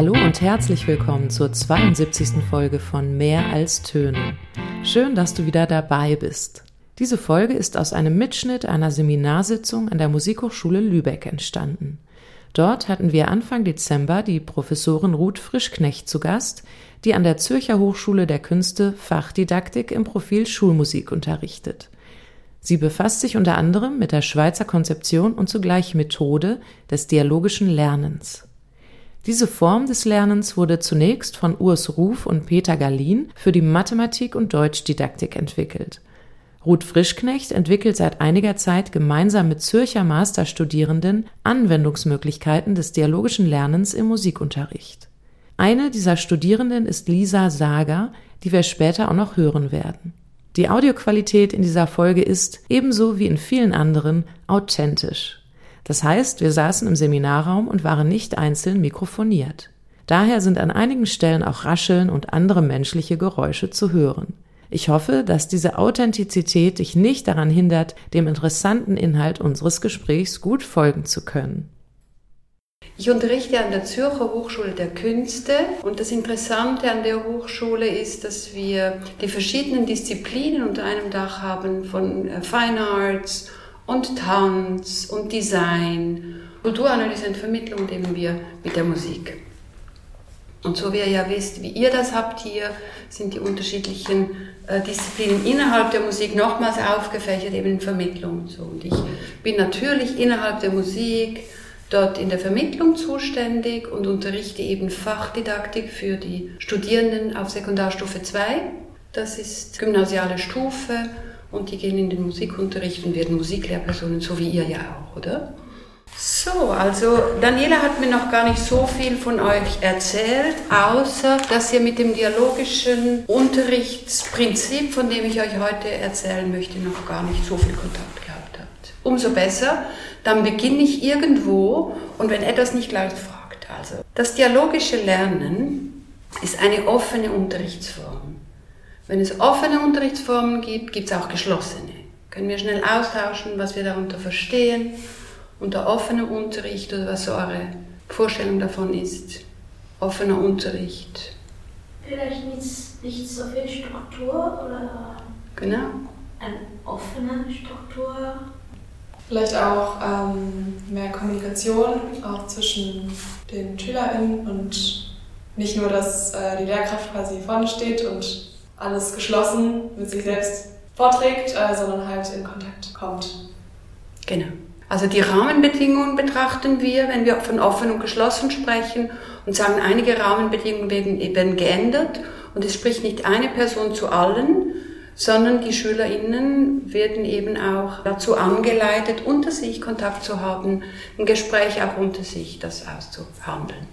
Hallo und herzlich willkommen zur 72. Folge von Mehr als Töne. Schön, dass du wieder dabei bist. Diese Folge ist aus einem Mitschnitt einer Seminarsitzung an der Musikhochschule Lübeck entstanden. Dort hatten wir Anfang Dezember die Professorin Ruth Frischknecht zu Gast, die an der Zürcher Hochschule der Künste Fachdidaktik im Profil Schulmusik unterrichtet. Sie befasst sich unter anderem mit der Schweizer Konzeption und zugleich Methode des dialogischen Lernens. Diese Form des Lernens wurde zunächst von Urs Ruf und Peter Galin für die Mathematik und Deutschdidaktik entwickelt. Ruth Frischknecht entwickelt seit einiger Zeit gemeinsam mit Zürcher Masterstudierenden Anwendungsmöglichkeiten des dialogischen Lernens im Musikunterricht. Eine dieser Studierenden ist Lisa Sager, die wir später auch noch hören werden. Die Audioqualität in dieser Folge ist, ebenso wie in vielen anderen, authentisch. Das heißt, wir saßen im Seminarraum und waren nicht einzeln mikrofoniert. Daher sind an einigen Stellen auch Rascheln und andere menschliche Geräusche zu hören. Ich hoffe, dass diese Authentizität dich nicht daran hindert, dem interessanten Inhalt unseres Gesprächs gut folgen zu können. Ich unterrichte an der Zürcher Hochschule der Künste und das Interessante an der Hochschule ist, dass wir die verschiedenen Disziplinen unter einem Dach haben, von äh, Fine Arts und Tanz und Design. Kulturanalyse und Vermittlung nehmen wir mit der Musik. Und so wie ihr ja wisst, wie ihr das habt hier, sind die unterschiedlichen äh, Disziplinen innerhalb der Musik nochmals aufgefächert, eben in Vermittlung. Und, so. und ich bin natürlich innerhalb der Musik dort in der Vermittlung zuständig und unterrichte eben Fachdidaktik für die Studierenden auf Sekundarstufe 2. Das ist gymnasiale Stufe und die gehen in den Musikunterricht und werden Musiklehrpersonen, so wie ihr ja auch, oder? So, also Daniela hat mir noch gar nicht so viel von euch erzählt, außer dass ihr mit dem dialogischen Unterrichtsprinzip, von dem ich euch heute erzählen möchte, noch gar nicht so viel Kontakt gehabt habt. Umso besser, dann beginne ich irgendwo und wenn etwas nicht gleich fragt. Also, das dialogische Lernen ist eine offene Unterrichtsform. Wenn es offene Unterrichtsformen gibt, gibt es auch geschlossene. Können wir schnell austauschen, was wir darunter verstehen, unter offenem Unterricht oder was so eure Vorstellung davon ist. Offener Unterricht. Vielleicht nicht, nicht so viel Struktur oder genau. eine offene Struktur. Vielleicht auch ähm, mehr Kommunikation, auch zwischen den SchülerInnen und nicht nur, dass äh, die Lehrkraft quasi vorne steht und alles geschlossen mit sich selbst vorträgt, äh, sondern halt in Kontakt kommt. Genau. Also die Rahmenbedingungen betrachten wir, wenn wir von offen und geschlossen sprechen und sagen, einige Rahmenbedingungen werden eben geändert und es spricht nicht eine Person zu allen, sondern die SchülerInnen werden eben auch dazu angeleitet, unter sich Kontakt zu haben, ein Gespräch auch unter sich, das auszuhandeln.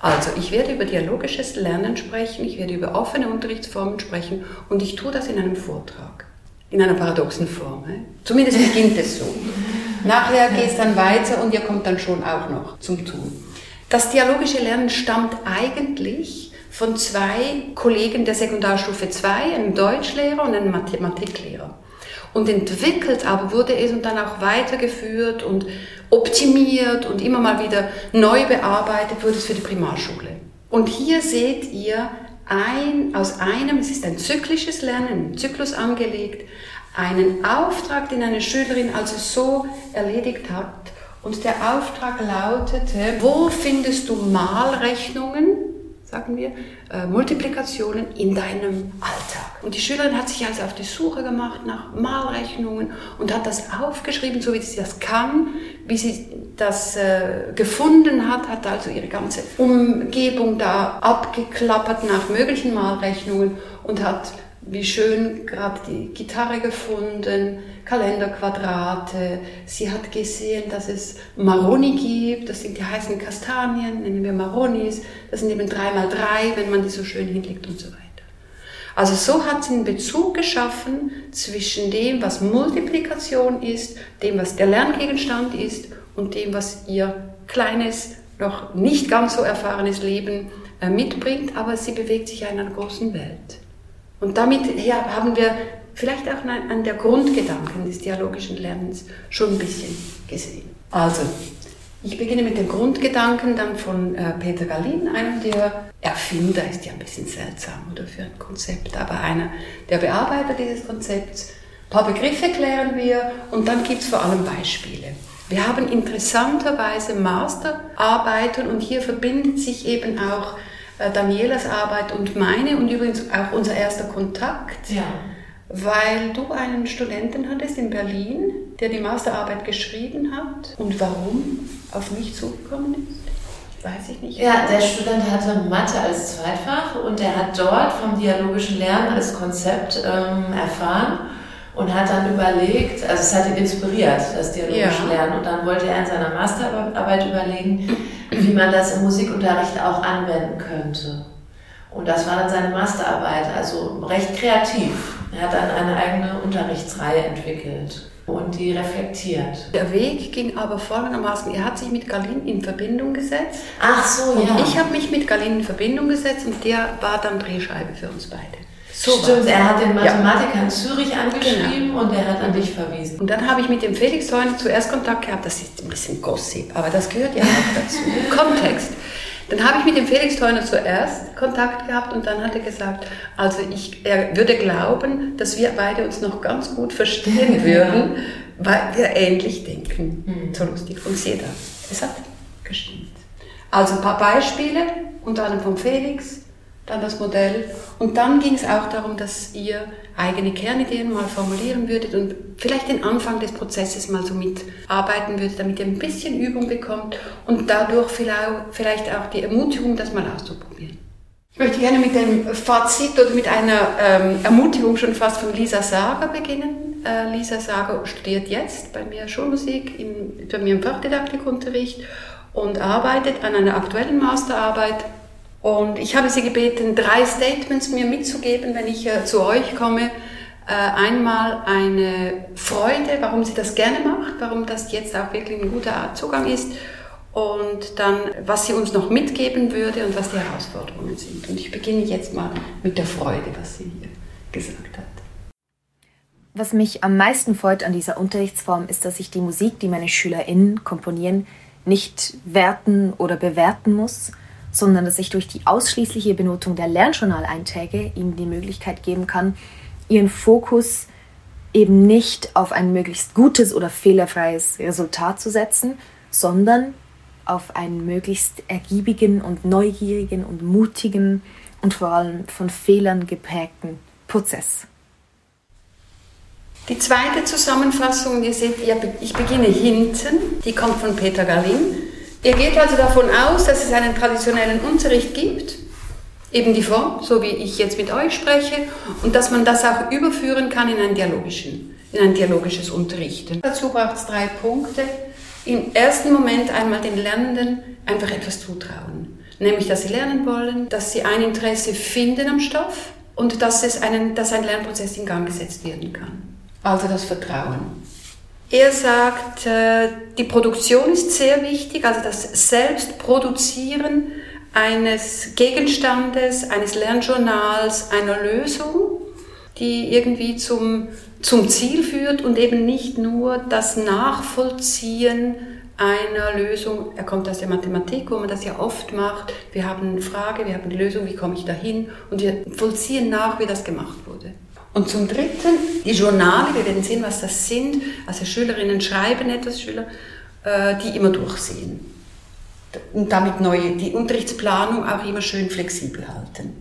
Also, ich werde über dialogisches Lernen sprechen, ich werde über offene Unterrichtsformen sprechen und ich tue das in einem Vortrag. In einer paradoxen Form. Zumindest beginnt es so. Nachher geht es dann weiter und ihr kommt dann schon auch noch zum Tun. Das dialogische Lernen stammt eigentlich von zwei Kollegen der Sekundarstufe 2, einem Deutschlehrer und einem Mathematiklehrer. Und entwickelt aber wurde es und dann auch weitergeführt und optimiert und immer mal wieder neu bearbeitet wurde es für die Primarschule. Und hier seht ihr ein, aus einem, es ist ein zyklisches Lernen, Zyklus angelegt, einen Auftrag, den eine Schülerin also so erledigt hat. Und der Auftrag lautete, wo findest du Malrechnungen sagen wir, äh, Multiplikationen in deinem Alltag. Und die Schülerin hat sich also auf die Suche gemacht nach Malrechnungen und hat das aufgeschrieben, so wie sie das kann, wie sie das äh, gefunden hat, hat also ihre ganze Umgebung da abgeklappert nach möglichen Malrechnungen und hat wie schön gerade die Gitarre gefunden, Kalenderquadrate. Sie hat gesehen, dass es Maroni gibt, das sind die heißen Kastanien, nennen wir Maronis. Das sind eben drei mal drei, wenn man die so schön hinlegt und so weiter. Also so hat sie einen Bezug geschaffen zwischen dem, was Multiplikation ist, dem, was der Lerngegenstand ist und dem, was ihr kleines, noch nicht ganz so erfahrenes Leben äh, mitbringt, aber sie bewegt sich in einer großen Welt. Und damit haben wir vielleicht auch an der Grundgedanken des dialogischen Lernens schon ein bisschen gesehen. Also, Ich beginne mit dem Grundgedanken dann von äh, Peter Gallin, einem der Erfinder, ist ja ein bisschen seltsam oder für ein Konzept, aber einer der Bearbeiter dieses Konzepts. Ein paar Begriffe klären wir und dann gibt es vor allem Beispiele. Wir haben interessanterweise Masterarbeiten und hier verbindet sich eben auch äh, Danielas Arbeit und meine und übrigens auch unser erster Kontakt. Ja. Weil du einen Studenten hattest in Berlin, der die Masterarbeit geschrieben hat. Und warum auf mich zugekommen ist, weiß ich nicht. Ja, der Student hatte Mathe als Zweitfach und er hat dort vom dialogischen Lernen als Konzept ähm, erfahren und hat dann überlegt, also es hat ihn inspiriert, das dialogische ja. Lernen. Und dann wollte er in seiner Masterarbeit überlegen, wie man das im Musikunterricht auch anwenden könnte. Und das war dann seine Masterarbeit, also recht kreativ. Er hat dann eine eigene Unterrichtsreihe entwickelt und die reflektiert. Der Weg ging aber folgendermaßen, er hat sich mit Galin in Verbindung gesetzt. Ach so, und ja. ich habe mich mit Galin in Verbindung gesetzt und der war dann Drehscheibe für uns beide. So Stimmt, er hat den Mathematiker ja. in Zürich angeschrieben genau. und er hat an dich verwiesen. Und dann habe ich mit dem Felix Heuner zuerst Kontakt gehabt, das ist ein bisschen Gossip, aber das gehört ja auch dazu. Kontext. Dann habe ich mit dem Felix Theuner zuerst Kontakt gehabt und dann hat er gesagt, also ich, er würde glauben, dass wir beide uns noch ganz gut verstehen würden, weil wir ähnlich denken. Mhm. So lustig. Und sehe das. Es hat gestimmt. Also ein paar Beispiele, unter anderem von Felix, dann das Modell. Und dann ging es auch darum, dass ihr eigene Kernideen mal formulieren würdet und vielleicht den Anfang des Prozesses mal so mitarbeiten würdet, damit ihr ein bisschen Übung bekommt und dadurch vielleicht auch die Ermutigung, das mal auszuprobieren. Ich möchte gerne mit dem Fazit oder mit einer ähm, Ermutigung schon fast von Lisa Sager beginnen. Äh, Lisa Sager studiert jetzt bei mir Schulmusik, im, bei mir im Fachdidaktikunterricht und arbeitet an einer aktuellen Masterarbeit und ich habe sie gebeten, drei Statements mir mitzugeben, wenn ich äh, zu euch komme. Äh, einmal eine Freude, warum sie das gerne macht, warum das jetzt auch wirklich ein guter Zugang ist. Und dann, was sie uns noch mitgeben würde und was die Herausforderungen sind. Und ich beginne jetzt mal mit der Freude, was sie hier gesagt hat. Was mich am meisten freut an dieser Unterrichtsform ist, dass ich die Musik, die meine SchülerInnen komponieren, nicht werten oder bewerten muss, sondern dass ich durch die ausschließliche Benotung der Lernjournaleinträge ihnen die Möglichkeit geben kann, ihren Fokus eben nicht auf ein möglichst gutes oder fehlerfreies Resultat zu setzen, sondern auf einen möglichst ergiebigen und neugierigen und mutigen und vor allem von Fehlern geprägten Prozess. Die zweite Zusammenfassung, ihr seht, ich beginne hinten, die kommt von Peter Gallin. Ihr geht also davon aus, dass es einen traditionellen Unterricht gibt, eben die Form, so wie ich jetzt mit euch spreche, und dass man das auch überführen kann in einen dialogischen, in ein dialogisches Unterrichten. Dazu braucht es drei Punkte. Im ersten Moment einmal den Lernenden einfach etwas zutrauen, nämlich dass sie lernen wollen, dass sie ein Interesse finden am Stoff und dass, es einen, dass ein Lernprozess in Gang gesetzt werden kann. Also das Vertrauen. Er sagt, äh, die Produktion ist sehr wichtig, also das Selbstproduzieren eines Gegenstandes, eines Lernjournals, einer Lösung, die irgendwie zum, zum Ziel führt und eben nicht nur das Nachvollziehen einer Lösung. Er kommt aus der Mathematik, wo man das ja oft macht. Wir haben eine Frage, wir haben eine Lösung, wie komme ich dahin? Und wir vollziehen nach, wie das gemacht wurde. Und zum Dritten die Journale, wir werden sehen, was das sind. Also Schülerinnen schreiben etwas, Schüler, äh, die immer durchsehen. Und damit neue, die Unterrichtsplanung auch immer schön flexibel halten.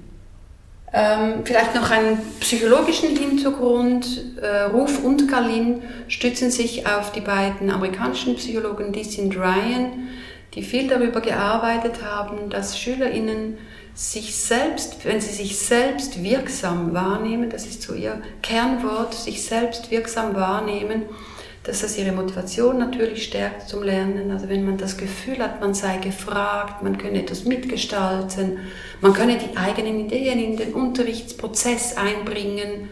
Ähm, vielleicht noch einen psychologischen Hintergrund. Äh, Ruf und Kalin stützen sich auf die beiden amerikanischen Psychologen Dizzy und Ryan, die viel darüber gearbeitet haben, dass SchülerInnen sich selbst, wenn sie sich selbst wirksam wahrnehmen, das ist so ihr Kernwort, sich selbst wirksam wahrnehmen, dass das ihre Motivation natürlich stärkt zum Lernen. Also wenn man das Gefühl hat, man sei gefragt, man könne etwas mitgestalten, man könne die eigenen Ideen in den Unterrichtsprozess einbringen,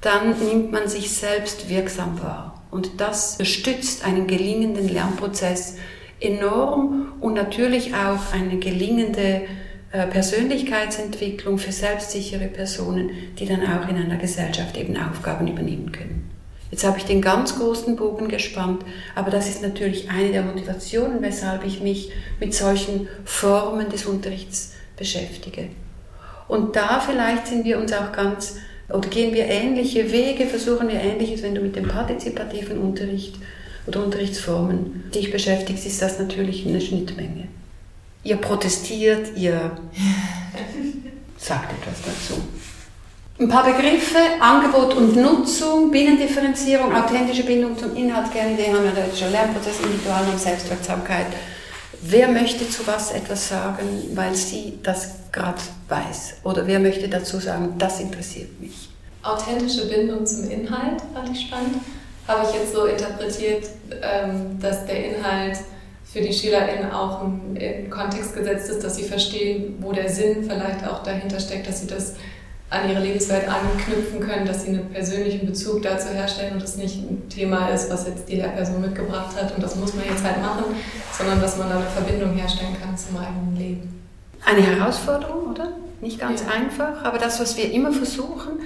dann nimmt man sich selbst wirksam wahr. Und das stützt einen gelingenden Lernprozess enorm und natürlich auch eine gelingende äh, Persönlichkeitsentwicklung für selbstsichere Personen, die dann auch in einer Gesellschaft eben Aufgaben übernehmen können. Jetzt habe ich den ganz großen Bogen gespannt, aber das ist natürlich eine der Motivationen, weshalb ich mich mit solchen Formen des Unterrichts beschäftige. Und da vielleicht sind wir uns auch ganz, oder gehen wir ähnliche Wege, versuchen wir ähnliches, wenn du mit dem partizipativen Unterricht oder Unterrichtsformen dich beschäftigst, ist das natürlich eine Schnittmenge. Ihr protestiert, ihr sagt etwas dazu. Ein paar Begriffe, Angebot und Nutzung, Binnendifferenzierung, authentische Bindung zum Inhalt, Kernidee, analytischer Lernprozess, Individualnorm, Selbstwirksamkeit. Wer möchte zu was etwas sagen, weil sie das gerade weiß? Oder wer möchte dazu sagen, das interessiert mich? Authentische Bindung zum Inhalt fand ich spannend. Habe ich jetzt so interpretiert, ähm, dass der Inhalt für die SchülerInnen auch in Kontext gesetzt ist, dass sie verstehen, wo der Sinn vielleicht auch dahinter steckt, dass sie das an ihre Lebenswelt anknüpfen können, dass sie einen persönlichen Bezug dazu herstellen und das nicht ein Thema ist, was jetzt die Lehrperson mitgebracht hat und das muss man jetzt halt machen, sondern dass man da eine Verbindung herstellen kann zum eigenen Leben. Eine Herausforderung, oder? Nicht ganz ja. einfach, aber das, was wir immer versuchen,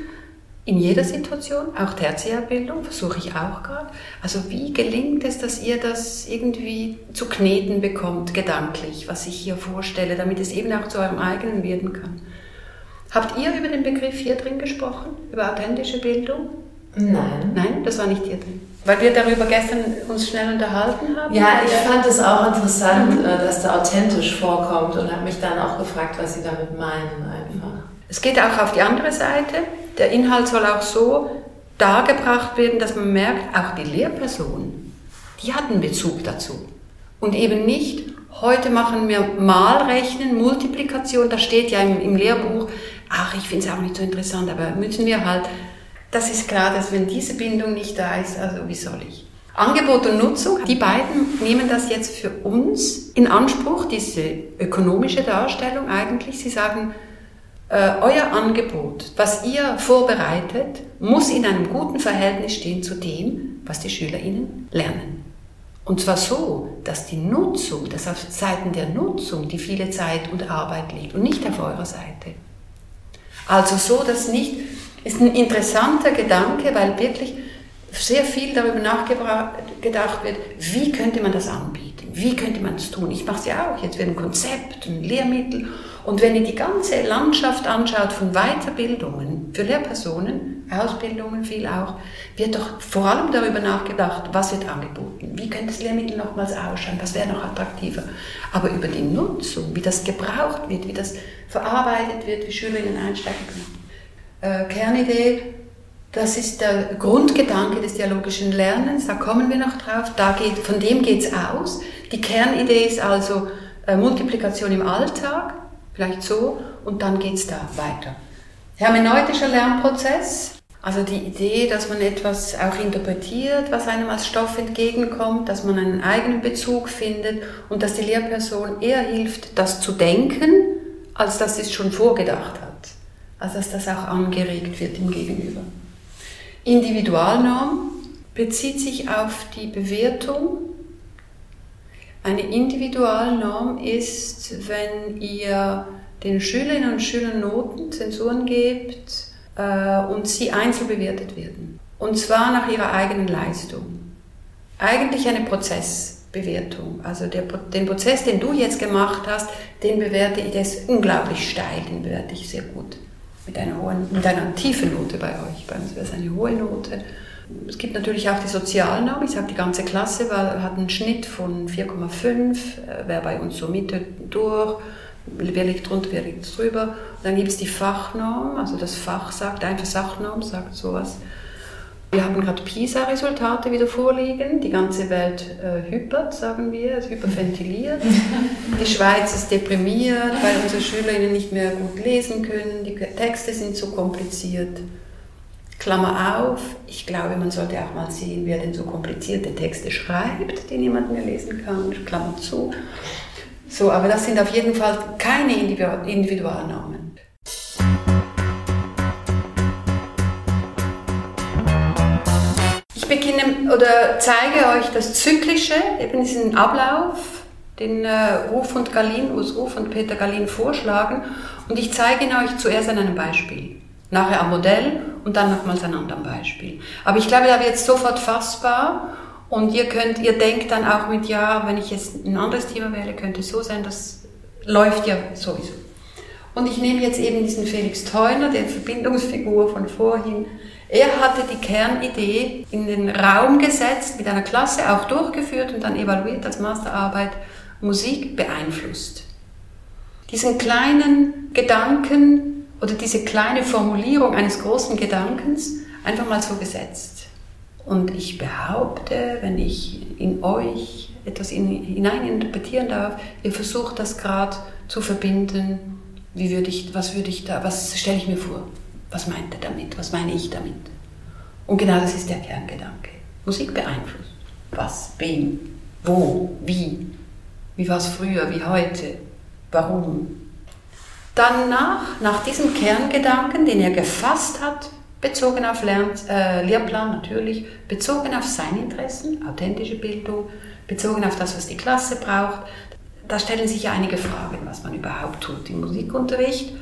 in jeder Situation, auch Tertiärbildung, versuche ich auch gerade. Also wie gelingt es, dass ihr das irgendwie zu kneten bekommt, gedanklich, was ich hier vorstelle, damit es eben auch zu eurem eigenen werden kann? Habt ihr über den Begriff hier drin gesprochen? Über authentische Bildung? Nein. Nein, das war nicht hier drin. Weil wir darüber gestern uns schnell unterhalten haben? Ja, ich fand es auch interessant, mhm. Äh, dass da authentisch vorkommt und habe mich dann auch gefragt, was Sie damit meinen einfach. Es geht auch auf die andere Seite. Der Inhalt soll auch so dargebracht werden, dass man merkt, auch die Lehrperson, die hat einen Bezug dazu. Und eben nicht, heute machen wir Malrechnen, Multiplikation, da steht ja im, im Lehrbuch, ach, ich finde es auch nicht so interessant, aber müssen wir halt, das ist klar, dass wenn diese Bindung nicht da ist, also wie soll ich? Angebot und Nutzung, die beiden nehmen das jetzt für uns in Anspruch, diese ökonomische Darstellung eigentlich. Sie sagen, euer Angebot, was ihr vorbereitet, muss in einem guten Verhältnis stehen zu dem, was die SchülerInnen lernen. Und zwar so, dass die Nutzung, dass auf Seiten der Nutzung die viele Zeit und Arbeit liegt und nicht auf eurer Seite. Also so, dass nicht, ist ein interessanter Gedanke, weil wirklich sehr viel darüber nachgedacht wird, wie könnte man das anbieten, wie könnte man es tun. Ich mache es ja auch, jetzt wird ein Konzept, ein Lehrmittel und wenn ihr die ganze Landschaft anschaut von Weiterbildungen für Lehrpersonen, Ausbildungen viel auch, wird doch vor allem darüber nachgedacht, was wird angeboten, wie könnte das Lehrmittel nochmals ausschauen, was wäre noch attraktiver. Aber über die Nutzung, wie das gebraucht wird, wie das verarbeitet wird, wie Schülerinnen einsteigen können. Äh, Kernidee, das ist der Grundgedanke des dialogischen Lernens, da kommen wir noch drauf, da geht, von dem geht es aus. Die Kernidee ist also äh, Multiplikation im Alltag, vielleicht so, und dann geht es da weiter. Hermeneutischer Lernprozess, also die Idee, dass man etwas auch interpretiert, was einem als Stoff entgegenkommt, dass man einen eigenen Bezug findet und dass die Lehrperson eher hilft, das zu denken, als dass sie es schon vorgedacht hat. Also dass das auch angeregt wird im Gegenüber. Individualnorm bezieht sich auf die Bewertung eine Individualnorm ist, wenn ihr den Schülerinnen und Schülern Noten, Zensuren gebt äh, und sie einzeln bewertet werden. Und zwar nach ihrer eigenen Leistung. Eigentlich eine Prozessbewertung. Also der, den Prozess, den du jetzt gemacht hast, den bewerte ich, der ist unglaublich steil, den bewerte ich sehr gut. Mit einer, hohen, mit einer tiefen Note bei euch. Bei uns wäre es eine hohe Note. Es gibt natürlich auch die Sozialnorm. Ich sage, die ganze Klasse war, hat einen Schnitt von 4,5, äh, wäre bei uns so Mitte durch. Wer liegt drunter, wer liegt drüber. Und dann gibt es die Fachnorm, also das Fach sagt, einfach Sachnorm sagt sowas. Wir haben gerade PISA-Resultate wieder vorliegen. Die ganze Welt äh, hypert, sagen wir, es hyperventiliert. Die Schweiz ist deprimiert, weil unsere Schülerinnen nicht mehr gut lesen können. Die Texte sind zu kompliziert. Klammer auf, ich glaube, man sollte auch mal sehen, wer denn so komplizierte Texte schreibt, die niemand mehr lesen kann. Klammer zu. So, aber das sind auf jeden Fall keine Individualnormen. Ich beginne oder zeige euch das Zyklische, eben diesen Ablauf, den äh, Ruf und Galin, Ruf und Peter Galin vorschlagen. Und ich zeige ihn euch zuerst an einem Beispiel. Nachher am Modell und dann nochmals an anderem Beispiel. Aber ich glaube, da wird es sofort fassbar und ihr könnt, ihr denkt dann auch mit, ja, wenn ich jetzt ein anderes Thema wähle, könnte es so sein, das läuft ja sowieso. Und ich nehme jetzt eben diesen Felix Theuner, der Verbindungsfigur von vorhin. Er hatte die Kernidee in den Raum gesetzt, mit einer Klasse auch durchgeführt und dann evaluiert als Masterarbeit, Musik beeinflusst. Diesen kleinen Gedanken oder diese kleine Formulierung eines großen Gedankens einfach mal so gesetzt. Und ich behaupte, wenn ich in euch etwas hinein interpretieren darf, ihr versucht das gerade zu verbinden wie würde ich, was würde ich da, was stelle ich mir vor? Was meint er damit? Was meine ich damit? Und genau das ist der Kerngedanke. Musik beeinflusst. Was, wen, wo, wie? Wie war es früher, wie heute? Warum? Dann nach, diesem Kerngedanken, den er gefasst hat, bezogen auf Lern, äh, Lehrplan natürlich, bezogen auf seine Interessen, authentische Bildung, bezogen auf das, was die Klasse braucht, da stellen sich ja einige Fragen, was man überhaupt tut im Musikunterricht.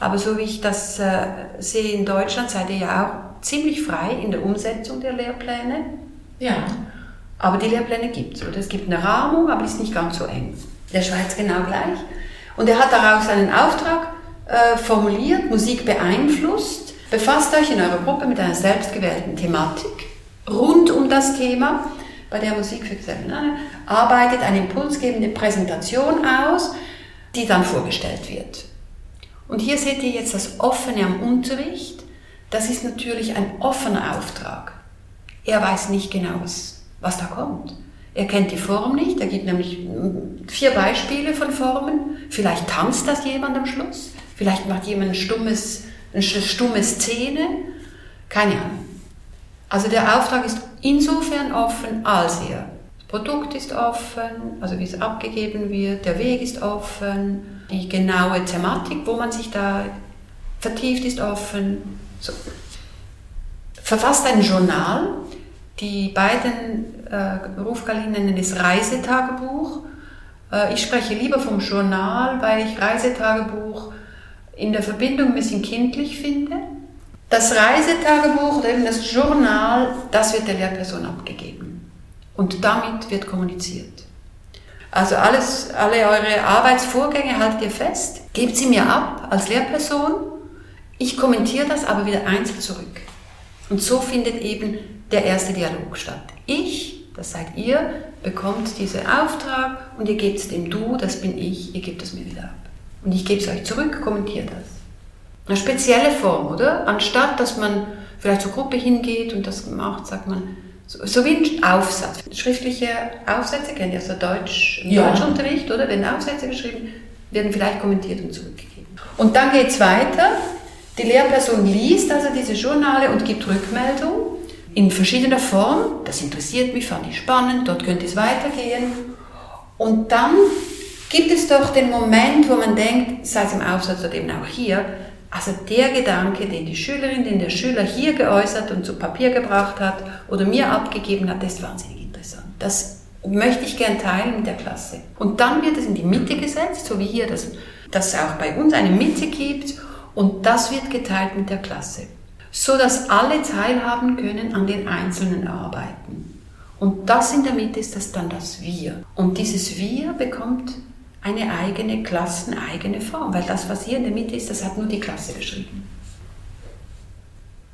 Aber so wie ich das äh, sehe in Deutschland, seid ihr ja auch ziemlich frei in der Umsetzung der Lehrpläne. Ja. Aber die Lehrpläne gibt es? Es gibt eine Rahmung, aber die ist nicht ganz so eng. Der Schweiz genau gleich. Und er hat daraus einen Auftrag äh, formuliert, Musik beeinflusst. Befasst euch in eurer Gruppe mit einer selbstgewählten Thematik rund um das Thema bei der Musik für Gesellschaft arbeitet eine impulsgebende Präsentation aus, die dann vorgestellt wird. Und hier seht ihr jetzt das Offene am Unterricht. Das ist natürlich ein offener Auftrag. Er weiß nicht genau, was, was da kommt. Er kennt die Form nicht. Er gibt nämlich vier Beispiele von Formen. Vielleicht tanzt das jemand am Schluss. Vielleicht macht jemand ein stummes, eine stumme Szene. Keine Ahnung. Also der Auftrag ist insofern offen, als er das Produkt ist offen, also wie es abgegeben wird, der Weg ist offen, die genaue Thematik, wo man sich da vertieft, ist offen. So. Verfasst ein Journal, die beiden äh, nennen es Reisetagebuch. Äh, ich spreche lieber vom Journal, weil ich Reisetagebuch in der Verbindung ein bisschen kindlich finde. Das Reisetagebuch oder eben das Journal, das wird der Lehrperson abgegeben. Und damit wird kommuniziert. Also alles, alle eure Arbeitsvorgänge haltet ihr fest, gebt sie mir ab als Lehrperson. Ich kommentiere das aber wieder einzeln zurück. Und so findet eben der erste Dialog statt. Ich, das seid ihr, bekommt diesen Auftrag und ihr gebt es dem Du, das bin ich, ihr gebt es mir wieder ab. Und ich gebe es euch zurück, kommentiert das. Eine spezielle Form, oder? Anstatt, dass man vielleicht zur Gruppe hingeht und das macht, sagt man, so, so wie ein Aufsatz. Schriftliche Aufsätze kennt ihr aus der Deutsch, ja. Deutschunterricht, oder? Werden Aufsätze geschrieben, werden vielleicht kommentiert und zurückgegeben. Und dann geht es weiter. Die Lehrperson liest also diese Journale und gibt Rückmeldung in verschiedener Form. Das interessiert mich, fand ich spannend, dort könnte es weitergehen. Und dann gibt es doch den Moment, wo man denkt, sei es im Aufsatz oder eben auch hier, also der Gedanke, den die Schülerin, den der Schüler hier geäußert und zu Papier gebracht hat oder mir abgegeben hat, das ist wahnsinnig interessant. Das möchte ich gern teilen mit der Klasse. Und dann wird es in die Mitte gesetzt, so wie hier, dass, dass es auch bei uns eine Mitte gibt und das wird geteilt mit der Klasse, so dass alle teilhaben können an den einzelnen Arbeiten. Und das in der Mitte ist das dann das Wir. Und dieses Wir bekommt eine eigene klasseneigene Form, weil das, was hier in der Mitte ist, das hat nur die Klasse geschrieben.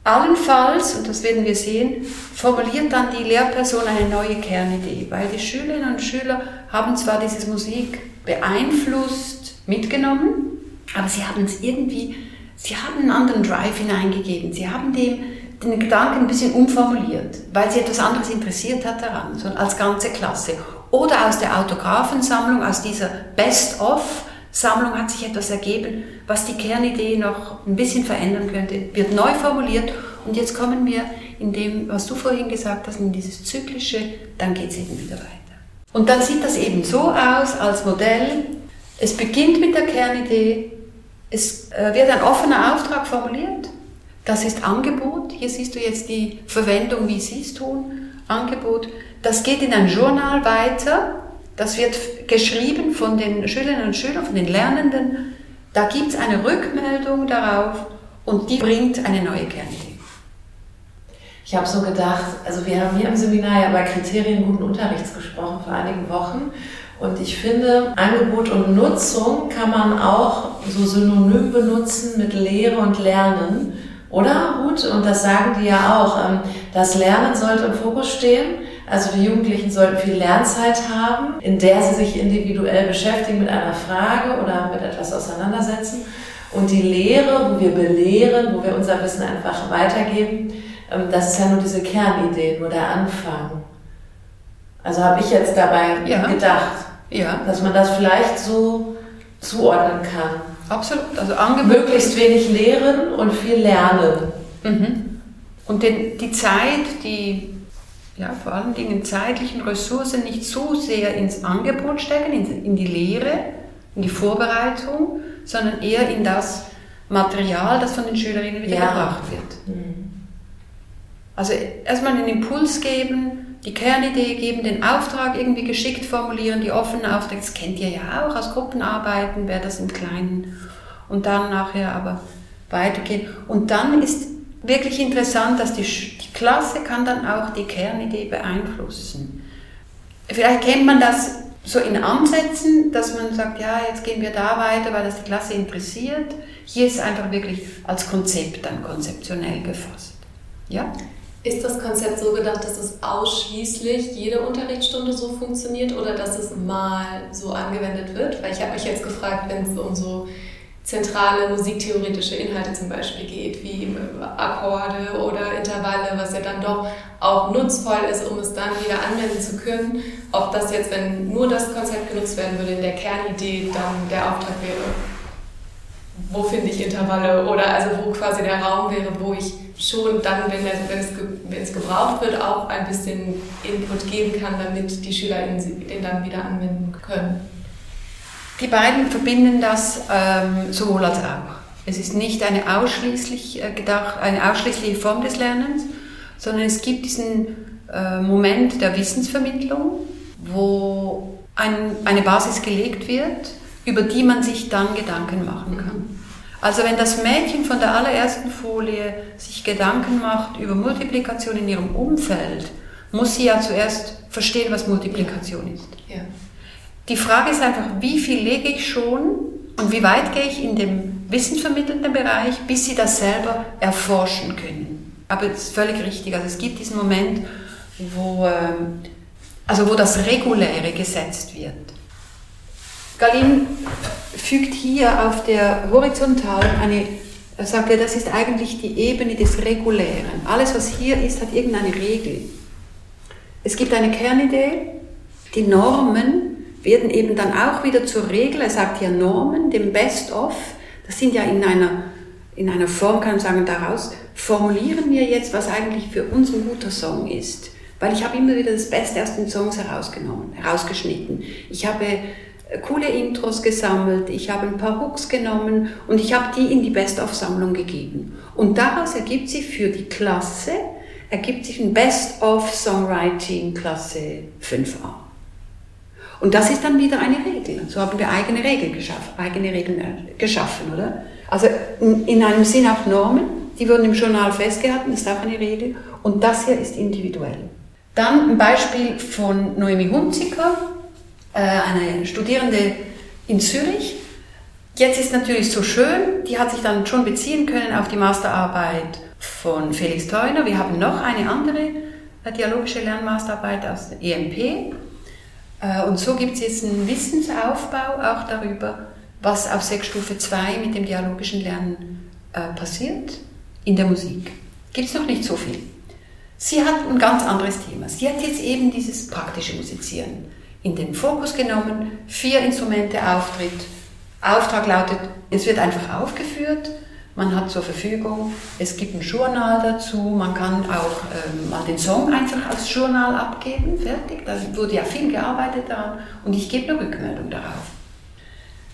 Allenfalls, und das werden wir sehen, formuliert dann die Lehrperson eine neue Kernidee, weil die Schülerinnen und Schüler haben zwar diese Musik beeinflusst, mitgenommen, aber sie haben es irgendwie, sie haben einen anderen Drive hineingegeben, sie haben dem den Gedanken ein bisschen umformuliert, weil sie etwas anderes interessiert hat daran, so als ganze Klasse. Oder aus der Autographensammlung, aus dieser Best-of-Sammlung hat sich etwas ergeben, was die Kernidee noch ein bisschen verändern könnte, wird neu formuliert. Und jetzt kommen wir in dem, was du vorhin gesagt hast, in dieses Zyklische, dann geht es eben wieder weiter. Und dann sieht das eben so aus als Modell, es beginnt mit der Kernidee, es äh, wird ein offener Auftrag formuliert, das ist Angebot, hier siehst du jetzt die Verwendung, wie sie es tun, Angebot, das geht in ein Journal weiter. Das wird geschrieben von den Schülerinnen und Schülern, von den Lernenden. Da gibt es eine Rückmeldung darauf Und die bringt eine neue Kernidee. Ich habe so gedacht, also wir haben hier im Seminar ja über Kriterien guten Unterrichts gesprochen vor einigen Wochen. Und ich finde, Angebot und Nutzung kann man auch so synonym benutzen mit Lehre und Lernen. Oder, Ruth? Und das sagen die ja auch. Ähm, das Lernen sollte im Fokus stehen. Also die Jugendlichen sollten viel Lernzeit haben, in der sie sich individuell beschäftigen mit einer Frage oder mit etwas auseinandersetzen. Und die Lehre, wo wir belehren, wo wir unser Wissen einfach weitergeben, ähm, das ist ja nur diese Kernidee, nur der Anfang. Also habe ich jetzt dabei ja. gedacht, ja. dass man das vielleicht so zuordnen kann. Absolut. Also möglichst wenig lehren und viel lernen. Mhm. Und den, die Zeit, die ja, vor allen Dingen zeitlichen Ressourcen nicht so sehr ins Angebot stecken, in, in die Lehre, in die Vorbereitung, sondern eher in das Material, das von den Schülerinnen wieder ja. gebracht wird. Mhm. Also erstmal einen Impuls geben, die Kernidee geben, den Auftrag irgendwie geschickt formulieren, die offenen Aufträge, das kennt ihr ja auch aus Gruppenarbeiten, wäre das im Kleinen. Und dann nachher aber weitergehen. Und dann ist wirklich interessant, dass die, die Klasse kann dann auch die Kernidee beeinflussen. Vielleicht kennt man das so in Ansätzen, dass man sagt, ja, jetzt gehen wir da weiter, weil das die Klasse interessiert. Hier ist einfach wirklich als Konzept dann konzeptionell gefasst. Ja? Ist das Konzept so gedacht, dass es ausschließlich jede Unterrichtsstunde so funktioniert oder dass es mal so angewendet wird? Weil ich habe mich jetzt gefragt, wenn es um so zentrale musiktheoretische Inhalte zum Beispiel geht, wie Akkorde oder Intervalle, was ja dann doch auch nutzvoll ist, um es dann wieder anwenden zu können, ob das jetzt, wenn nur das Konzept genutzt werden würde, in der Kernidee dann der Auftrag wäre, wo finde ich Intervalle oder also wo quasi der Raum wäre, wo ich schon dann, wenn, wenn, es, wenn es gebraucht wird, auch ein bisschen Input geben kann, damit die Schüler den dann wieder anwenden können. Die beiden verbinden das ähm, sowohl als auch. Es ist nicht eine, ausschließlich, äh, gedacht, eine ausschließliche Form des Lernens, sondern es gibt diesen äh, Moment der Wissensvermittlung, wo ein, eine Basis gelegt wird, über die man sich dann Gedanken machen kann. Also wenn das Mädchen von der allerersten Folie sich Gedanken macht über Multiplikation in ihrem Umfeld, muss sie ja zuerst verstehen, was Multiplikation ist. Ja. Die Frage ist einfach, wie viel lege ich schon und wie weit gehe ich in dem wissensvermittelnden Bereich, bis sie das selber erforschen können. Aber es ist völlig richtig. Also es gibt diesen Moment, wo, ähm, also wo das Reguläre gesetzt wird. Galin fügt hier auf der horizontalen eine, er sagt er, das ist eigentlich die Ebene des Regulären. Alles, was hier ist, hat irgendeine Regel. Es gibt eine Kernidee, die Normen werden eben dann auch wieder zur Regel. Er sagt hier Normen, dem Best-of, das sind ja in einer, in einer Form, kann man sagen, daraus formulieren wir jetzt, was eigentlich für uns ein guter Song ist. Weil ich habe immer wieder das Beste aus den Songs herausgenommen, herausgeschnitten. Ich habe coole Intros gesammelt, ich habe ein paar Hooks genommen und ich habe die in die Best-of-Sammlung gegeben. Und daraus ergibt sich für die Klasse, ergibt sich ein Best-of-Songwriting Klasse 5a. Und das ist dann wieder eine Regel. So haben wir eigene Regeln geschaffen, eigene Regeln äh, geschaffen, oder? Also in einem Sinn auch Normen, die wurden im Journal festgehalten, ist auch eine Regel. Und das hier ist individuell. Dann ein Beispiel von Noemi Hunziker, eine Studierende in Zürich. Jetzt ist natürlich so schön, die hat sich dann schon beziehen können auf die Masterarbeit von Felix Theuner. Wir haben noch eine andere äh, dialogische Lernmasterarbeit aus der EMP. Äh, und so gibt es jetzt einen Wissensaufbau auch darüber, was auf Sechsstufe 2 mit dem dialogischen Lernen passiert in der Musik. Gibt es noch nicht so viel. Sie hat ein ganz anderes Thema. Sie hat jetzt eben dieses praktische Musizieren in den Fokus genommen, vier Instrumente auftritt. Auftrag lautet, es wird einfach aufgeführt, man hat zur Verfügung, es gibt ein Journal dazu, man kann auch ähm, mal den Song einfach als Journal abgeben, fertig. Da wurde ja viel gearbeitet daran und ich gebe eine Rückmeldung darauf.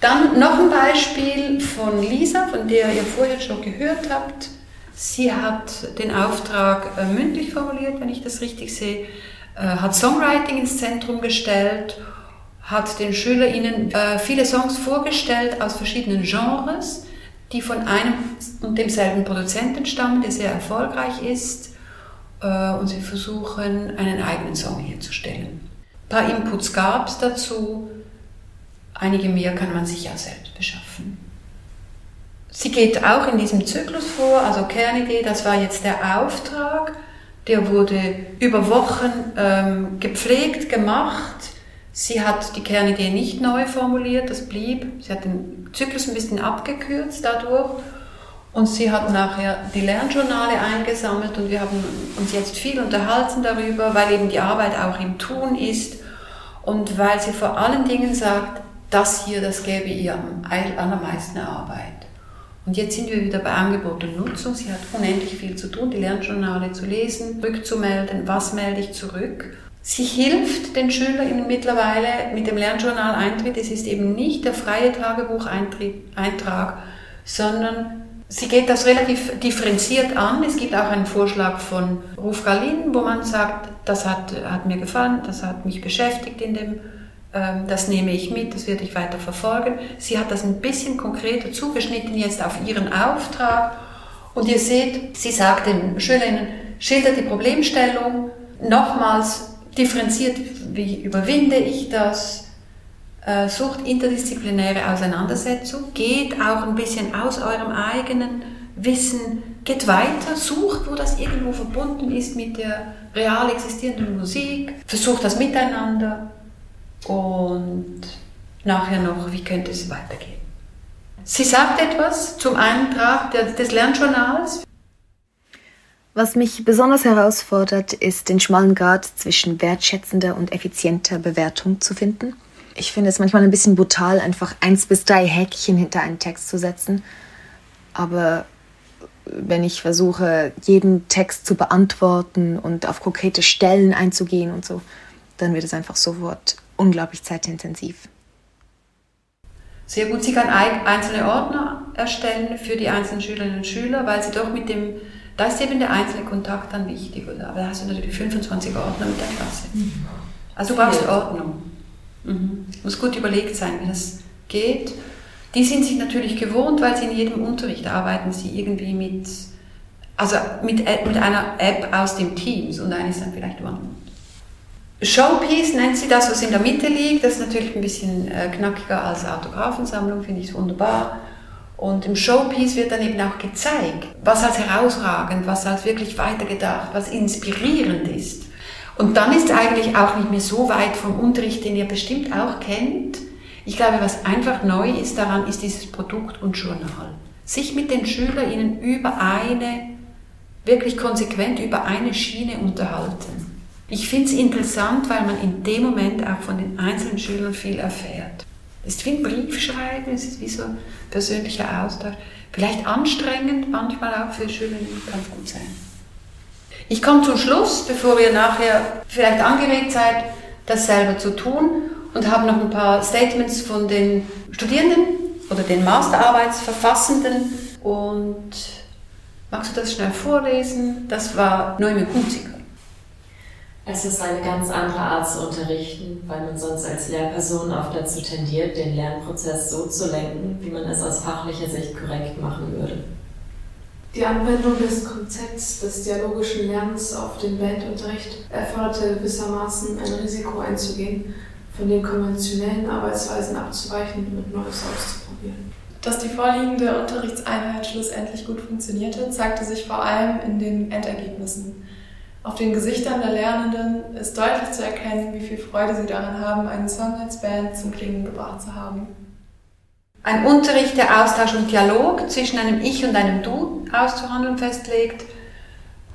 Dann noch ein Beispiel von Lisa, von der ihr vorher schon gehört habt. Sie hat den Auftrag äh, mündlich formuliert, wenn ich das richtig sehe. Äh, hat Songwriting ins Zentrum gestellt, hat den SchülerInnen äh, viele Songs vorgestellt aus verschiedenen Genres, die von einem und demselben Produzenten stammen, der sehr erfolgreich ist. Äh, und sie versuchen, einen eigenen Song herzustellen. Ein paar Inputs gab es dazu, einige mehr kann man sich ja selbst beschaffen. Sie geht auch in diesem Zyklus vor, also Kernidee, das war jetzt der Auftrag, der wurde über Wochen ähm, gepflegt, gemacht. Sie hat die Kernidee nicht neu formuliert, das blieb. Sie hat den Zyklus ein bisschen abgekürzt dadurch. Und sie hat nachher die Lernjournale eingesammelt und wir haben uns jetzt viel unterhalten darüber, weil eben die Arbeit auch im Tun ist und weil sie vor allen Dingen sagt, das hier, das gäbe ihr am allermeisten Arbeit. Und jetzt sind wir wieder bei Angebot und Nutzung. Sie hat unendlich viel zu tun, die Lernjournale zu lesen, rückzumelden, was melde ich zurück. Sie hilft den SchülerInnen mittlerweile mit dem Lernjournal-Eintritt. Es ist eben nicht der freie Tagebucheintrag, sondern sie geht das relativ differenziert an. Es gibt auch einen Vorschlag von Ruf Galin, wo man sagt, das hat, hat mir gefallen, das hat mich beschäftigt in dem das nehme ich mit, das werde ich weiter verfolgen. Sie hat das ein bisschen konkreter zugeschnitten jetzt auf ihren Auftrag. Und ihr seht, sie sagt den Schülerinnen, schildert die Problemstellung, nochmals differenziert, wie überwinde ich das, äh, sucht interdisziplinäre Auseinandersetzung, geht auch ein bisschen aus eurem eigenen Wissen, geht weiter, sucht, wo das irgendwo verbunden ist mit der real existierenden Musik, versucht das miteinander und nachher noch, wie könnte es weitergehen. Sie sagt etwas zum Eintrag des Lernjournals. Was mich besonders herausfordert, ist den schmalen Grad zwischen wertschätzender und effizienter Bewertung zu finden. Ich finde es manchmal ein bisschen brutal, einfach eins bis drei Häkchen hinter einen Text zu setzen. Aber wenn ich versuche, jeden Text zu beantworten und auf konkrete Stellen einzugehen und so, dann wird es einfach sofort unglaublich zeitintensiv. Sehr gut. Sie kann einzelne Ordner erstellen für die einzelnen Schülerinnen und Schüler, weil sie doch mit dem, da ist eben der einzelne Kontakt dann wichtig, oder? Aber da hast du natürlich 25 Ordner mit der Klasse. Mhm. Also du brauchst Ordnung. Mhm. Muss gut überlegt sein, wie das geht. Die sind sich natürlich gewohnt, weil sie in jedem Unterricht arbeiten sie irgendwie mit, also mit, mit einer App aus dem Teams und eine ist dann vielleicht OneNote. Showpiece nennt sie das, was in der Mitte liegt. Das ist natürlich ein bisschen äh, knackiger als Autographensammlung, finde ich wunderbar. Und im Showpiece wird dann eben auch gezeigt, was als herausragend, was als wirklich weitergedacht, was inspirierend ist. Und dann ist eigentlich auch nicht mehr so weit vom Unterricht, den ihr bestimmt auch kennt. Ich glaube, was einfach neu ist daran, ist dieses Produkt und Journal. Sich mit den SchülerInnen über eine, wirklich konsequent über eine Schiene unterhalten. Ich finde es interessant, weil man in dem Moment auch von den einzelnen Schülern viel erfährt. Es ist wie ein Briefschreiben, es ist wie so ein persönlicher Austausch. Vielleicht anstrengend, manchmal auch für Schülerinnen, kann gut sein. Ich komme zum Schluss, bevor ihr nachher vielleicht angeregt seid, das selber zu tun und habe noch ein paar Statements von den Studierenden oder den Masterarbeitsverfassenden und magst du das schnell vorlesen? Das war Noemi Kunziger. Es ist eine ganz andere Art zu unterrichten, weil man sonst als Lehrperson oft dazu tendiert, den Lernprozess so zu lenken, wie man es aus fachlicher Sicht korrekt machen würde. Die Anwendung des Konzepts des dialogischen Lernens auf den Bandunterricht erforderte gewissermaßen ein Risiko einzugehen, von den konventionellen Arbeitsweisen abzuweichen und Neues auszuprobieren. Dass die vorliegende Unterrichtseinheit schlussendlich gut funktionierte, zeigte sich vor allem in den Endergebnissen. Auf den Gesichtern der Lernenden ist deutlich zu erkennen, wie viel Freude sie daran haben, einen Song als Band zum Klingen gebracht zu haben. Ein Unterricht, der Austausch und Dialog zwischen einem Ich und einem Du auszuhandeln festlegt.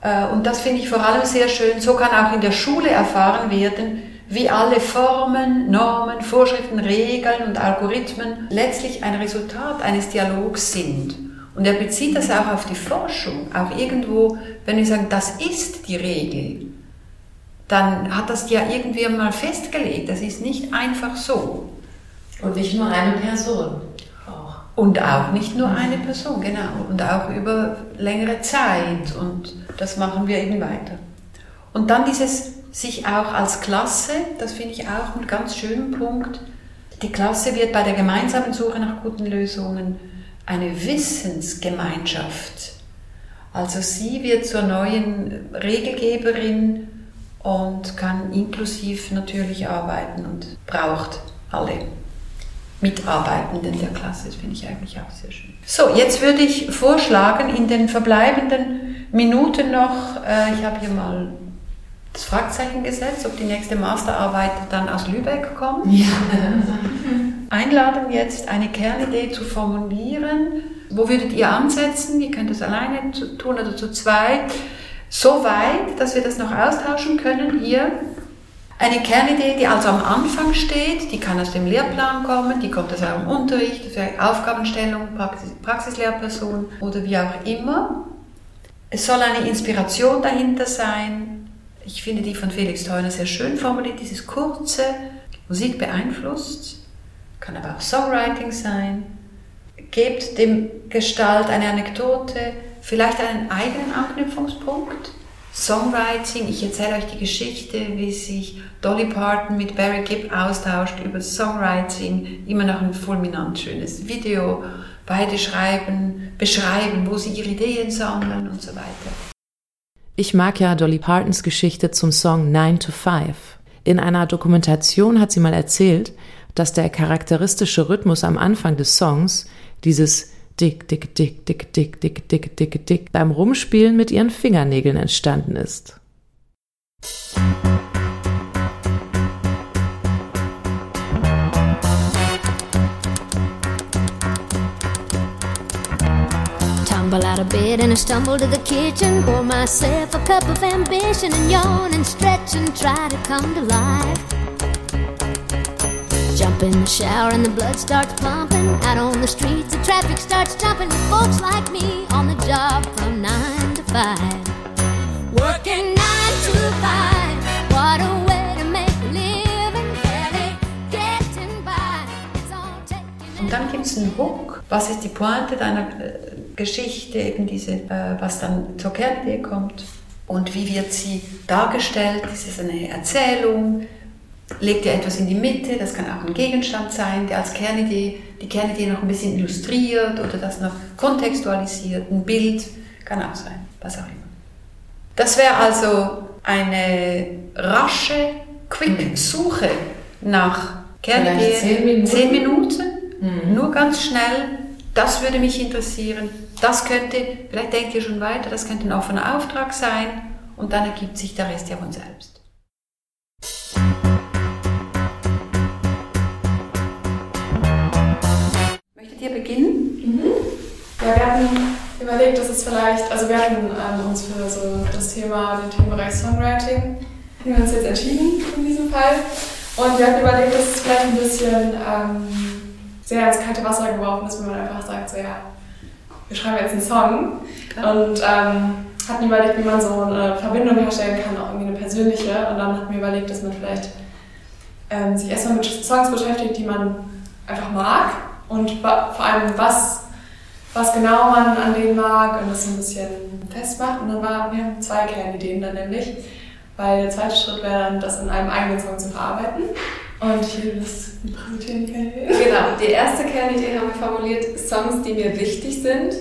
Äh, und das finde ich vor allem sehr schön. So kann auch in der Schule erfahren werden, wie alle Formen, Normen, Vorschriften, Regeln und Algorithmen letztlich ein Resultat eines Dialogs sind. Und er bezieht das auch auf die Forschung, auch irgendwo, wenn wir sagen, das ist die Regel, dann hat das ja irgendwie mal festgelegt. Das ist nicht einfach so. Und nicht nur eine Person. Und auch nicht nur eine Person, genau. Und auch über längere Zeit. Und das machen wir eben weiter. Und dann dieses sich auch als Klasse, das finde ich auch einen ganz schönen Punkt. Die Klasse wird bei der gemeinsamen Suche nach guten Lösungen eine Wissensgemeinschaft. Also sie wird zur neuen Regelgeberin und kann inklusiv natürlich arbeiten und braucht alle Mitarbeitenden der Klasse. Das finde ich eigentlich auch sehr schön. So, jetzt würde ich vorschlagen, in den verbleibenden Minuten noch, äh, ich habe hier mal das Fragezeichen gesetzt, ob die nächste Masterarbeit dann aus Lübeck kommt. Ja. Einladen jetzt eine Kernidee zu formulieren. Wo würdet ihr ansetzen? Ihr könnt es alleine tun oder zu zweit. So weit, dass wir das noch austauschen können hier. Eine Kernidee, die also am Anfang steht, die kann aus dem Lehrplan kommen, die kommt aus eurem Unterricht, aus eurer Aufgabenstellung, Praxis, Praxislehrperson oder wie auch immer. Es soll eine Inspiration dahinter sein. Ich finde die von Felix Theuner sehr schön formuliert, dieses kurze, Musik beeinflusst, kann aber auch Songwriting sein. Gebt dem Gestalt eine Anekdote, vielleicht einen eigenen Anknüpfungspunkt. Songwriting, ich erzähle euch die Geschichte, wie sich Dolly Parton mit Barry Gibb austauscht über Songwriting, immer noch ein fulminant schönes Video. Beide schreiben, beschreiben, wo sie ihre Ideen sammeln und so weiter. Ich mag ja Dolly Partons Geschichte zum Song 9 to 5. In einer Dokumentation hat sie mal erzählt, dass der charakteristische Rhythmus am Anfang des Songs, dieses dick, dick, dick, dick, dick, dick, dick, dick, dick, beim Rumspielen mit ihren Fingernägeln entstanden ist. Tumble out of bed and I stumble to the kitchen. Pour myself a cup of ambition and yawn and stretch and try to come to life. Jump in the shower and the blood starts pumping. Out on the streets, the traffic starts jumping with folks like me on the job from nine to five. Working nine to five. What a way to make a living. Barely getting by. It's all taken. Und dann gibt es einen Hook. Was ist die Pointe deiner äh, Geschichte? Eben diese, äh, was dann zur Kernidee kommt. Und wie wird sie dargestellt? Ist es eine Erzählung? legt ihr etwas in die Mitte, das kann auch ein Gegenstand sein, der als Kernidee, die Kernidee noch ein bisschen illustriert oder das noch kontextualisiert, ein Bild, kann auch sein, was auch immer. Das wäre also eine rasche Quick-Suche nach Kernidee. Zehn Minuten. Zehn Minuten, Mhm. nur ganz schnell. Das würde mich interessieren. Das könnte, vielleicht denkt ihr schon weiter, das könnte ein offener Auftrag sein und dann ergibt sich der Rest ja von selbst. Möchtet ihr beginnen? Ja, wir hatten überlegt, dass es vielleicht, also wir hatten ähm, uns für so das Thema, den Themenbereich Songwriting, haben wir uns jetzt entschieden in diesem Fall. Und wir hatten überlegt, dass es vielleicht ein bisschen ähm, sehr ins kalte Wasser geworfen ist, wenn man einfach sagt, so ja, wir schreiben jetzt einen Song. Und ähm, hatten überlegt, wie man so eine Verbindung herstellen kann, auch irgendwie eine persönliche. Und dann hatten wir überlegt, dass man vielleicht ähm, sich erstmal mit Songs beschäftigt, die man einfach mag und vor allem was, was genau man an denen mag und das so ein bisschen festmacht. Und dann war, wir haben zwei Kernideen dann nämlich, weil der zweite Schritt wäre dann, das in einem eigenen Song zu verarbeiten. Und ich will das präsentieren, die Kernideen. Genau, die erste Kernidee haben wir formuliert, Songs, die mir wichtig sind.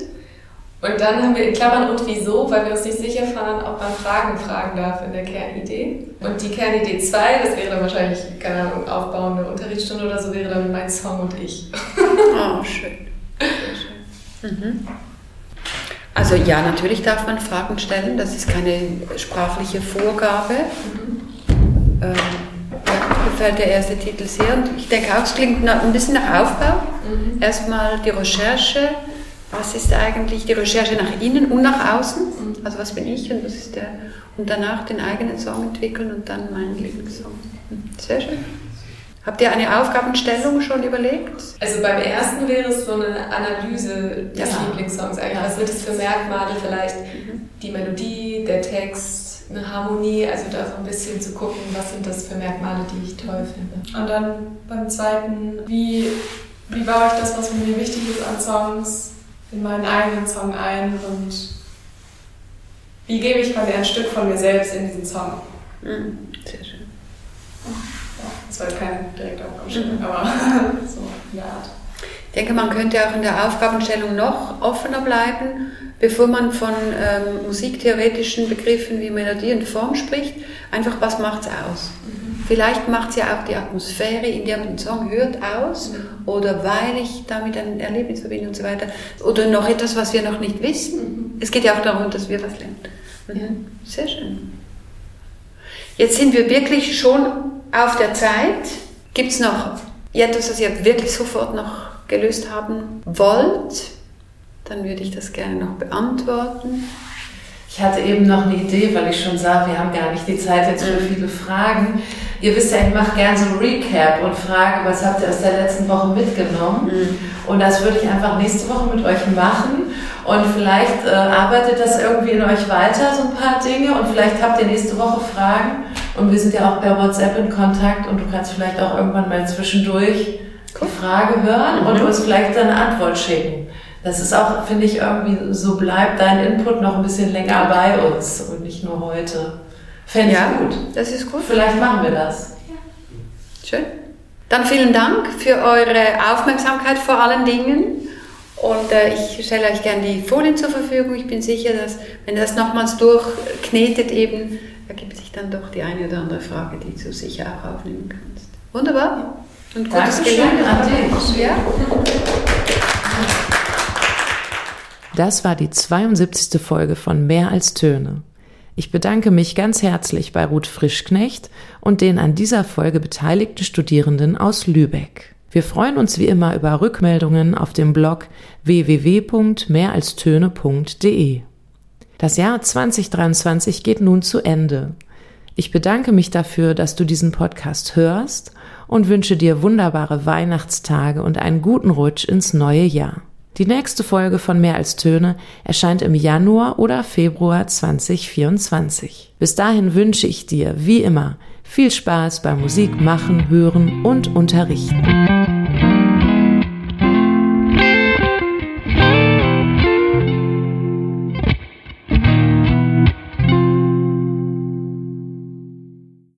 Und dann haben wir in Klammern und wieso, weil wir uns nicht sicher waren, ob man Fragen fragen darf in der Kernidee. Und die Kernidee 2, das wäre dann wahrscheinlich, keine Ahnung, aufbauende Unterrichtsstunde oder so, wäre dann mein Song und ich. Oh, schön. Sehr schön. Mhm. Also ja, natürlich darf man Fragen stellen, das ist keine sprachliche Vorgabe. Ähm, gefällt der erste Titel sehr und ich denke auch, es klingt ein bisschen nach Aufbau. Erstmal die Recherche, was ist eigentlich die Recherche nach innen und nach außen, also was bin ich und was ist der, und danach den eigenen Song entwickeln und dann meinen Lieblingssong. Mhm, Sehr schön. Habt ihr eine Aufgabenstellung schon überlegt? Also beim ersten wäre es so eine Analyse des Ja. Lieblingssongs eigentlich. Was sind es für Merkmale vielleicht? Die Melodie, der Text, eine Harmonie, also da so ein bisschen zu gucken, was sind das für Merkmale, die ich toll finde. Und dann beim zweiten, wie, wie baue ich das, was mir wichtig ist an Songs, in meinen eigenen Song ein und wie gebe ich quasi ein Stück von mir selbst in diesen Song. Mhm, Sehr schön. Ja, das war jetzt keine direkte Aufgabenstellung, aber so in der Art. denke, man könnte auch in der Aufgabenstellung noch offener bleiben, bevor man von ähm, musiktheoretischen Begriffen wie Melodie und Form spricht. Einfach, was macht es aus? Mhm. Vielleicht macht es ja auch die Atmosphäre, in der man den Song hört, aus. Mhm. Oder weil ich damit ein Erlebnis verbinde und so weiter. Oder noch etwas, was wir noch nicht wissen. Mhm. Es geht ja auch darum, dass wir was lernen. Mhm. Sehr schön. Jetzt sind wir wirklich schon auf der Zeit. Gibt es noch etwas, was ihr wirklich sofort noch gelöst haben wollt? Dann würde ich das gerne noch beantworten. Ich hatte eben noch eine Idee, weil ich schon sah, wir haben gar nicht die Zeit jetzt für viele Fragen. Ihr wisst ja, ich mache gerne so ein Recap und frage, was habt ihr aus der letzten Woche mitgenommen? Mhm. Und das würde ich einfach nächste Woche mit euch machen. Und vielleicht äh, arbeitet das irgendwie in euch weiter, so ein paar Dinge. Und vielleicht habt ihr nächste Woche Fragen. Und wir sind ja auch per WhatsApp in Kontakt. Und du kannst vielleicht auch irgendwann mal zwischendurch die Frage hören und mhm. uns vielleicht eine Antwort schicken. Das ist auch, finde ich, irgendwie so bleibt dein Input noch ein bisschen länger bei uns und nicht nur heute. Fände ja, ich gut. Das ist gut. Vielleicht machen wir das. Ja. Schön. Dann vielen Dank für eure Aufmerksamkeit vor allen Dingen. Und äh, ich stelle euch gerne die Folien zur Verfügung. Ich bin sicher, dass, wenn ihr das nochmals durchknetet, eben, ergibt sich dann doch die eine oder andere Frage, die du sicher auch aufnehmen kannst. Wunderbar. Und gutes Gelingen an dich. Ja. Das war die 72. Folge von Mehr als Töne. Ich bedanke mich ganz herzlich bei Ruth Frischknecht und den an dieser Folge beteiligten Studierenden aus Lübeck. Wir freuen uns wie immer über Rückmeldungen auf dem Blog www.mehralstöne.de. Das Jahr 2023 geht nun zu Ende. Ich bedanke mich dafür, dass du diesen Podcast hörst und wünsche dir wunderbare Weihnachtstage und einen guten Rutsch ins neue Jahr. Die nächste Folge von Mehr als Töne erscheint im Januar oder Februar 2024. Bis dahin wünsche ich dir, wie immer, viel Spaß beim Musik machen, hören und unterrichten.